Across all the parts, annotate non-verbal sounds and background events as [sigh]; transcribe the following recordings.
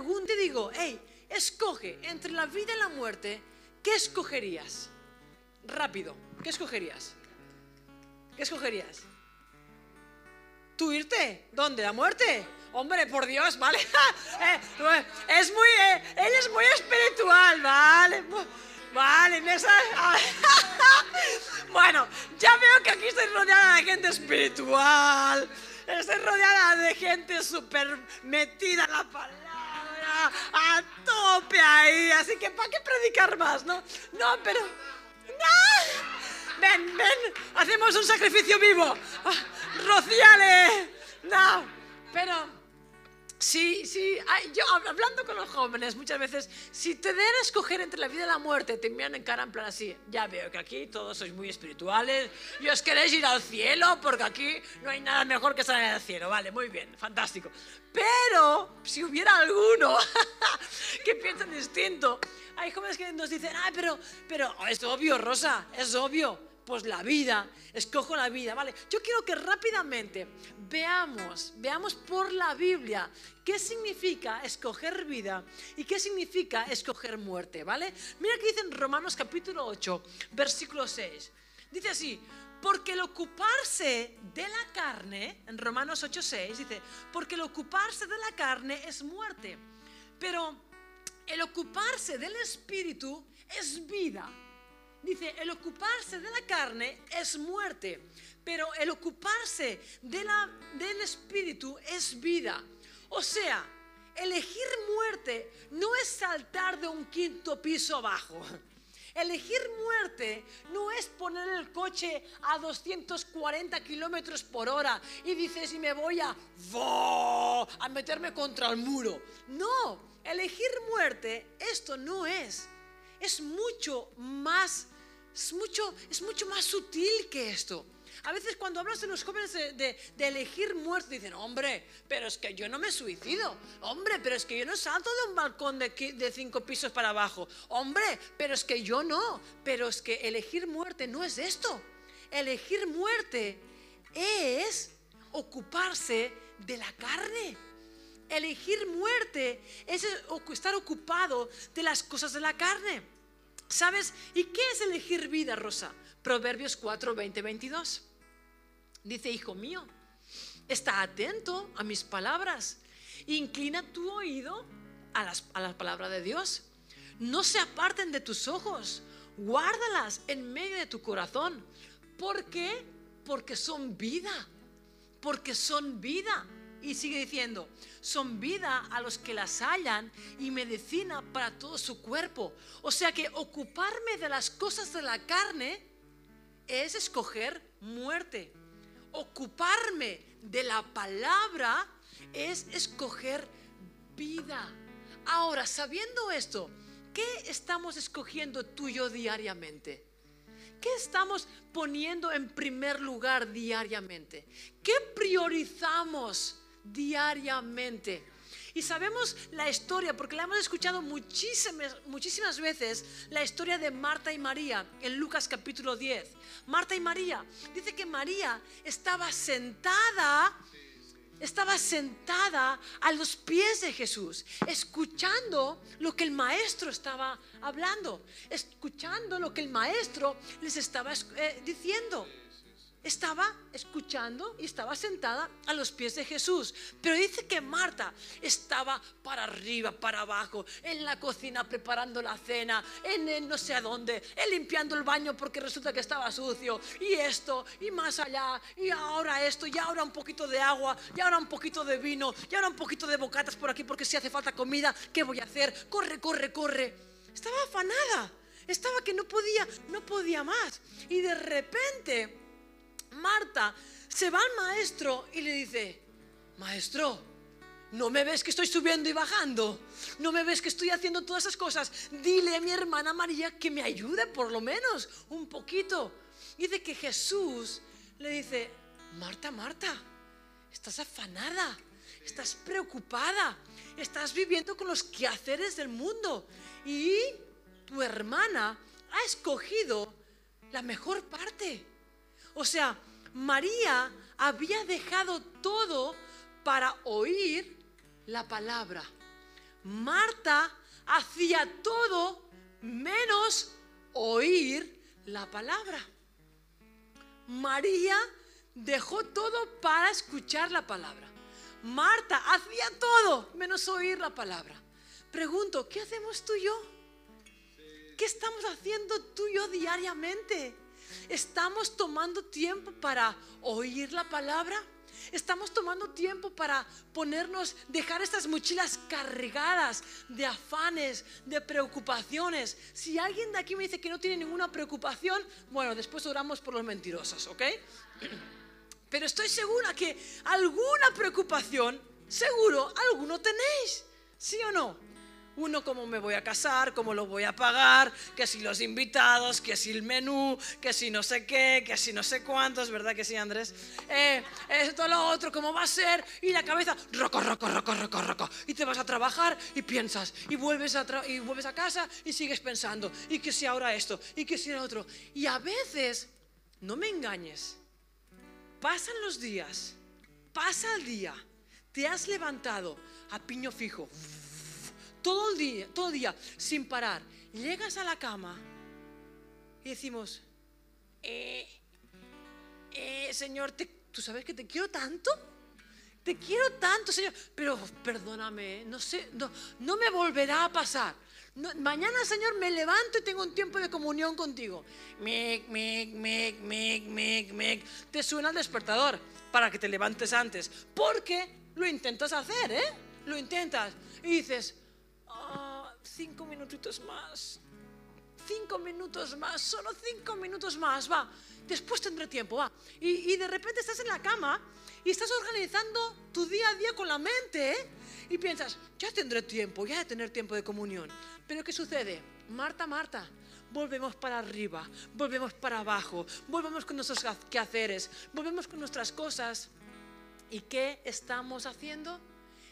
pregunte, digo, hey, escoge entre la vida y la muerte, ¿qué escogerías? Rápido, ¿qué escogerías? ¿Qué escogerías? ¿Tú irte? ¿Dónde? ¿La muerte? Hombre, por Dios, ¿vale? [laughs] Eh, es muy, eh, él es muy espiritual, ¿vale? Vale, [laughs] Bueno, ya veo que aquí estoy rodeada de gente espiritual. Estoy rodeada de gente súper metida en la palabra, a tope ahí. Así que, ¿para qué predicar más, no? No, pero. ¡No! Ven, ven, hacemos un sacrificio vivo. Ah, Rociale. No, pero. Sí, sí, yo hablando con los jóvenes muchas veces, si te den a escoger entre la vida y la muerte, te miran en cara en plan así, ya veo que aquí todos sois muy espirituales y os queréis ir al cielo porque aquí no hay nada mejor que salir al cielo, vale, muy bien, fantástico. Pero si hubiera alguno [laughs] que piensa distinto, hay jóvenes que nos dicen, ay, pero, pero oh, es obvio, Rosa, es obvio pues la vida, escojo la vida, ¿vale? Yo quiero que rápidamente veamos, veamos por la Biblia qué significa escoger vida y qué significa escoger muerte, ¿vale? Mira que dice en Romanos capítulo 8, versículo 6. Dice así, porque el ocuparse de la carne, en Romanos 8, 6, dice, porque el ocuparse de la carne es muerte, pero el ocuparse del espíritu es vida. Dice, el ocuparse de la carne es muerte, pero el ocuparse del espíritu es vida. O sea, elegir muerte no es saltar de un quinto piso abajo. Elegir muerte no es poner el coche a 240 kilómetros por hora y dices, y me voy a, a meterme contra el muro. No, elegir muerte, esto no es. Es mucho más es mucho, es mucho más sutil que esto. A veces cuando hablas de los jóvenes de, elegir muerte, dicen, hombre, pero es que yo no me suicido. Hombre, pero es que yo no salto de un balcón de, de cinco pisos para abajo. Hombre, pero es que yo no. Pero es que elegir muerte no es esto. Elegir muerte es ocuparse de la carne. Elegir muerte es estar ocupado de las cosas de la carne. ¿Sabes? ¿Y qué es elegir vida, Rosa? Proverbios 4, 20, 22. Dice, hijo mío, está atento a mis palabras. Inclina tu oído a las, a la palabra de Dios. No se aparten de tus ojos. Guárdalas en medio de tu corazón. ¿Por qué? Porque son vida. Porque son vida. Y sigue diciendo, son vida a los que las hallan y medicina para todo su cuerpo. O sea que ocuparme de las cosas de la carne es escoger muerte. Ocuparme de la palabra es escoger vida. Ahora, sabiendo esto, ¿qué estamos escogiendo tú y yo diariamente? ¿Qué estamos poniendo en primer lugar diariamente? ¿Qué priorizamos? Diariamente. Y sabemos la historia, porque la hemos escuchado muchísimas, muchísimas veces, la historia de Marta y María en Lucas capítulo 10. Marta y María, dice que María estaba sentada, estaba sentada a los pies de Jesús, escuchando lo que el maestro estaba hablando, escuchando lo que el maestro les estaba eh, diciendo estaba escuchando y estaba sentada a los pies de Jesús. Pero dice que Marta estaba para arriba, para abajo, en la cocina preparando la cena, en, no sé a dónde, limpiando el baño porque resulta que estaba sucio, y esto, y más allá, y ahora esto, y ahora un poquito de agua, y ahora un poquito de vino, y ahora un poquito de bocatas por aquí porque si hace falta comida, ¿qué voy a hacer? Corre, corre, corre. Estaba afanada, estaba que no podía, no podía más. Y de repente Marta se va al maestro y le dice, maestro, ¿no me ves que estoy subiendo y bajando? ¿No me ves que estoy haciendo todas esas cosas? Dile a mi hermana María que me ayude por lo menos un poquito. Y de que Jesús le dice, Marta, Marta, estás afanada, estás preocupada, estás viviendo con los quehaceres del mundo y tu hermana ha escogido la mejor parte. O sea, María había dejado todo para oír la palabra. Marta hacía todo menos oír la palabra. María dejó todo para escuchar la palabra. Marta hacía todo menos oír la palabra. Pregunto, ¿qué hacemos tú y yo? ¿Qué estamos haciendo tú y yo diariamente? ¿Estamos tomando tiempo para oír la palabra? Estamos tomando tiempo para ponernos, dejar estas mochilas cargadas de afanes, de preocupaciones. Si alguien de aquí me dice que no tiene ninguna preocupación, bueno, después oramos por los mentirosos, ¿ok? [clears throat] Pero estoy segura que alguna preocupación, seguro, alguno tenéis, ¿sí o no? Uno, cómo me voy a casar, cómo lo voy a pagar, que si los invitados, que si el menú, que si no sé qué, que si no sé cuántos, ¿verdad que sí, Andrés? Eh, esto, lo otro, cómo va a ser, y la cabeza, roco, roco, roco, roco, roco. Y te vas a trabajar y piensas, y vuelves a, y vuelves a casa y sigues pensando, y que si ahora esto, y que si lo otro. Y a veces, no me engañes, pasan los días, pasa el día, te has levantado a piño fijo todo el día, todo el día, sin parar. Llegas a la cama y decimos, eh, eh, Señor, ¿tú sabes que te quiero tanto? Te quiero tanto, Señor, pero perdóname, no sé, no, no me volverá a pasar. mañana, Señor, me levanto y tengo un tiempo de comunión contigo. Mic, mic, mic, mic, mic, mic. Te suena el despertador para que te levantes antes. Porque lo intentas hacer, ¿eh? Lo intentas. Y dices, cinco minutitos más. Cinco minutos más, solo cinco minutos más, va. Después tendré tiempo, va. Y, de repente estás en la cama y estás organizando tu día a día con la mente, ¿eh? Y piensas, ya tendré tiempo, ya de tener tiempo de comunión. Pero ¿qué sucede? Marta, Marta, volvemos para arriba, volvemos para abajo, volvemos con nuestros quehaceres, volvemos con nuestras cosas. ¿Y qué estamos haciendo?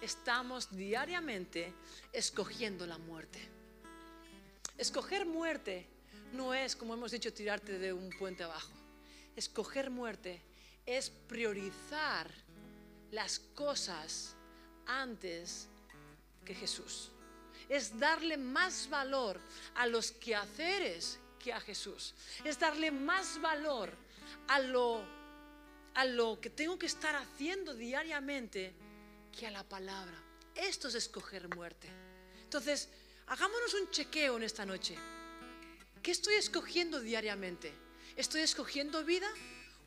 Estamos diariamente escogiendo la muerte. Escoger muerte no es, como hemos dicho, tirarte de un puente abajo. Escoger muerte es priorizar las cosas antes que Jesús. Es darle más valor a los quehaceres que a Jesús. Es darle más valor a lo, a lo que tengo que estar haciendo diariamente que a la palabra. Esto es escoger muerte. Entonces, hagámonos un chequeo en esta noche. ¿Qué estoy escogiendo diariamente? ¿Estoy escogiendo vida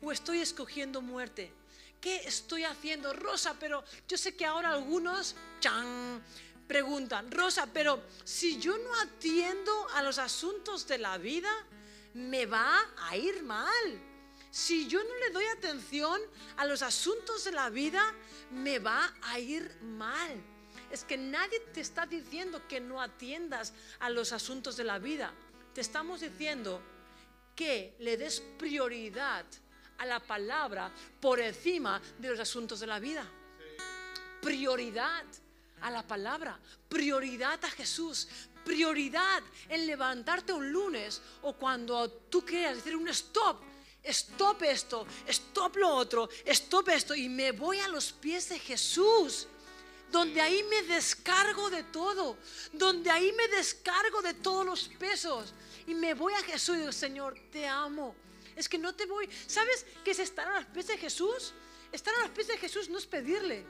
o estoy escogiendo muerte? ¿Qué estoy haciendo? Rosa, pero yo sé que ahora algunos chan, preguntan, Rosa, pero si yo no atiendo a los asuntos de la vida, me va a ir mal si yo no le doy atención a los asuntos de la vida, me va a ir mal. Es que nadie te está diciendo que no atiendas a los asuntos de la vida. Te estamos diciendo que le des prioridad a la palabra por encima de los asuntos de la vida. Prioridad a la palabra, prioridad a Jesús, prioridad en levantarte un lunes o cuando tú quieras decir un stop stop esto, stop lo otro, stop esto y me voy a los pies de Jesús. Donde ahí me descargo de todo, donde ahí me descargo de todos los pesos y me voy a Jesús y digo, Señor, te amo. Es que no te voy. ¿Sabes qué es estar a los pies de Jesús? Estar a los pies de Jesús no es pedirle.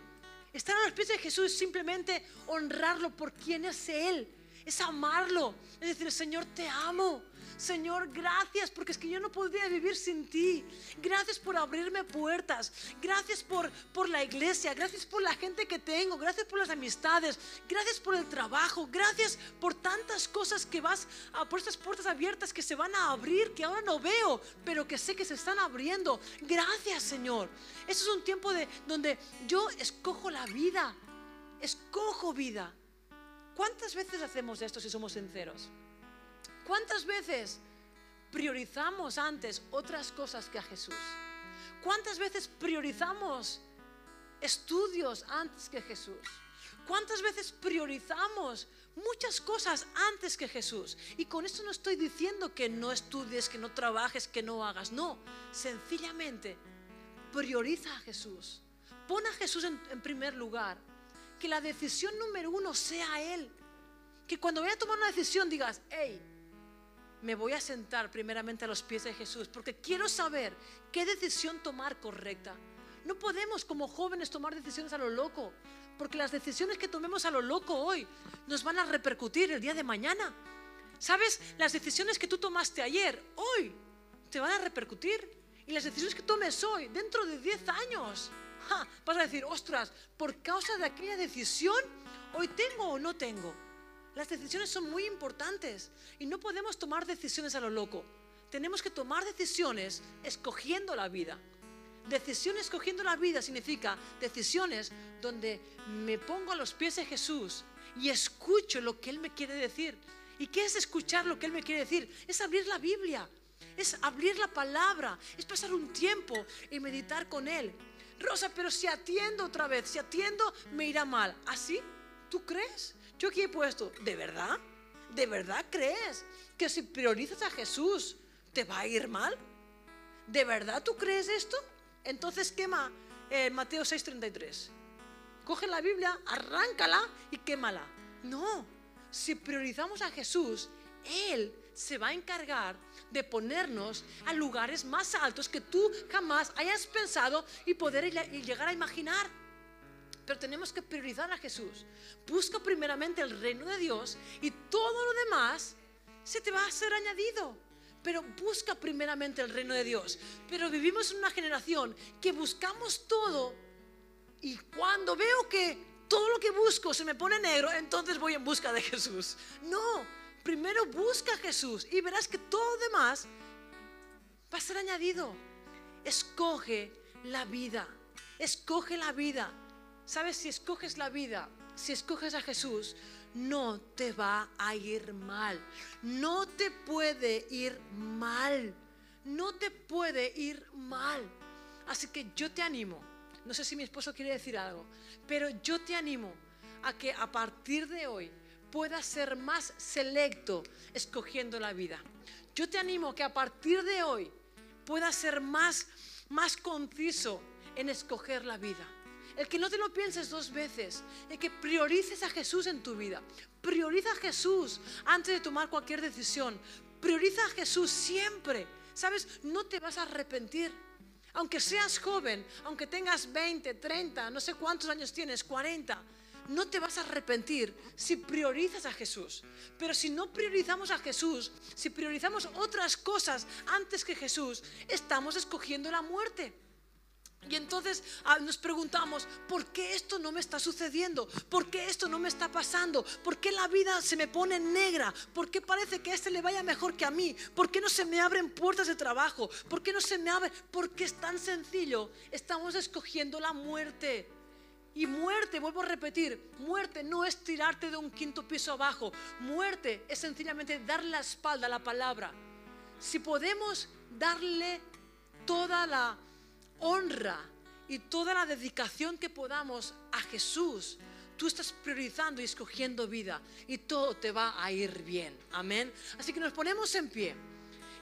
Estar a los pies de Jesús es simplemente honrarlo por quien es Él. Es amarlo. Es decir, Señor, te amo. Señor, gracias porque es que yo no podría vivir sin ti. Gracias por abrirme puertas. Gracias por, por la iglesia. Gracias por la gente que tengo. Gracias por las amistades. Gracias por el trabajo. Gracias por tantas cosas que vas, a, por estas puertas abiertas que se van a abrir, que ahora no veo, pero que sé que se están abriendo. Gracias, Señor. Eso es un tiempo de, donde yo escojo la vida. Escojo vida. ¿Cuántas veces hacemos esto si somos sinceros? ¿Cuántas veces priorizamos antes otras cosas que a Jesús? ¿Cuántas veces priorizamos estudios antes que Jesús? ¿Cuántas veces priorizamos muchas cosas antes que Jesús? Y con esto no estoy diciendo que no estudies, que no trabajes, que no hagas. No, sencillamente prioriza a Jesús. Pon a Jesús en, primer lugar. que la decisión número uno sea Él. Que cuando voy a tomar una decisión digas, hey, me voy a sentar primeramente a los pies de Jesús porque quiero saber qué decisión tomar correcta. No podemos como jóvenes tomar decisiones a lo loco, porque las decisiones que tomemos a lo loco hoy nos van a repercutir el día de mañana. ¿Sabes? Las decisiones que tú tomaste ayer, hoy, te van a repercutir. Y las decisiones que tomes hoy, dentro de 10 años, vas a decir, ostras, por causa de aquella decisión, hoy tengo o no tengo. Las decisiones son muy importantes y no podemos tomar decisiones a lo loco. Tenemos que tomar decisiones escogiendo la vida. Decisiones escogiendo la vida significa decisiones donde me pongo a los pies de Jesús y escucho lo que Él me quiere decir. ¿Y qué es escuchar lo que Él me quiere decir? Es abrir la Biblia, es abrir la palabra, es pasar un tiempo y meditar con Él. Rosa, pero si atiendo otra vez, si atiendo me irá mal. ¿Así? ¿Tú crees? Yo aquí he puesto, ¿de verdad? ¿De verdad crees que si priorizas a Jesús te va a ir mal? ¿De verdad tú crees esto? Entonces quema eh, Mateo 6:33. Coge la Biblia, arráncala y quémala. No, si priorizamos a Jesús, Él se va a encargar de ponernos a lugares más altos que tú jamás hayas pensado y poder llegar a imaginar. Pero tenemos que priorizar a Jesús. Busca primeramente el reino de Dios y todo lo demás se te va a ser añadido. Pero busca primeramente el reino de Dios. Pero vivimos en una generación que buscamos todo y cuando veo que todo lo que busco se me pone negro, entonces voy en busca de Jesús. No, primero busca a Jesús y verás que todo lo demás va a ser añadido. Escoge la vida. Escoge la vida. ¿Sabes? Si escoges la vida, si escoges a Jesús, no te va a ir mal. No te puede ir mal. No te puede ir mal. Así que yo te animo. No sé si mi esposo quiere decir algo, pero yo te animo a que a partir de hoy puedas ser más selecto escogiendo la vida. Yo te animo a que a partir de hoy puedas ser más, más conciso en escoger la vida. El que no te lo pienses dos veces, el que priorices a Jesús en tu vida. Prioriza a Jesús antes de tomar cualquier decisión. Prioriza a Jesús siempre. ¿Sabes? No te vas a arrepentir. Aunque seas joven, aunque tengas 20, 30, no sé cuántos años tienes, 40, no te vas a arrepentir si priorizas a Jesús. Pero si no priorizamos a Jesús, si priorizamos otras cosas antes que Jesús, estamos escogiendo la muerte. Y entonces ah, nos preguntamos, ¿por qué esto no me está sucediendo? ¿Por qué esto no me está pasando? ¿Por qué la vida se me pone negra? ¿Por qué parece que a este le vaya mejor que a mí? ¿Por qué no se me abren puertas de trabajo? ¿Por qué no se me abre? Porque es tan sencillo. Estamos escogiendo la muerte. Y muerte, vuelvo a repetir, muerte no es tirarte de un quinto piso abajo. Muerte es sencillamente dar la espalda a la palabra. Si podemos darle toda la honra y toda la dedicación que podamos a Jesús, tú estás priorizando y escogiendo vida y todo te va a ir bien. Amén. Así que nos ponemos en pie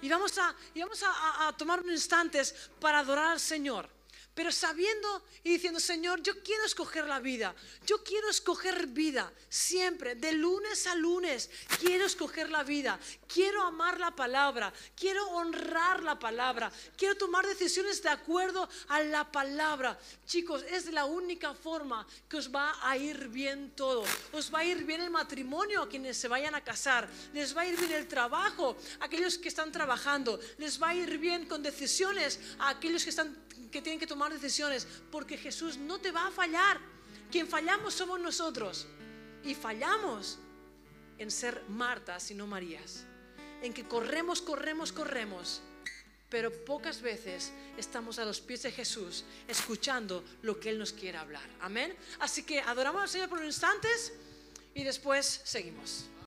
y vamos a, y vamos a, tomar unos instantes para adorar al Señor pero sabiendo y diciendo, Señor, yo quiero escoger la vida, yo quiero escoger vida siempre, de lunes a lunes, quiero escoger la vida, quiero amar la palabra, quiero honrar la palabra, quiero tomar decisiones de acuerdo a la palabra. Chicos, es la única forma que os va a ir bien todo. Os va a ir bien el matrimonio a quienes se vayan a casar, les va a ir bien el trabajo a aquellos que están trabajando, les va a ir bien con decisiones a aquellos que están que tienen que tomar decisiones, porque Jesús no te va a fallar. Quien fallamos somos nosotros. Y fallamos en ser Martas y no Marías. En que corremos, corremos, corremos. Pero pocas veces estamos a los pies de Jesús escuchando lo que Él nos quiere hablar. Amén. Así que adoramos al Señor por unos instantes y después seguimos.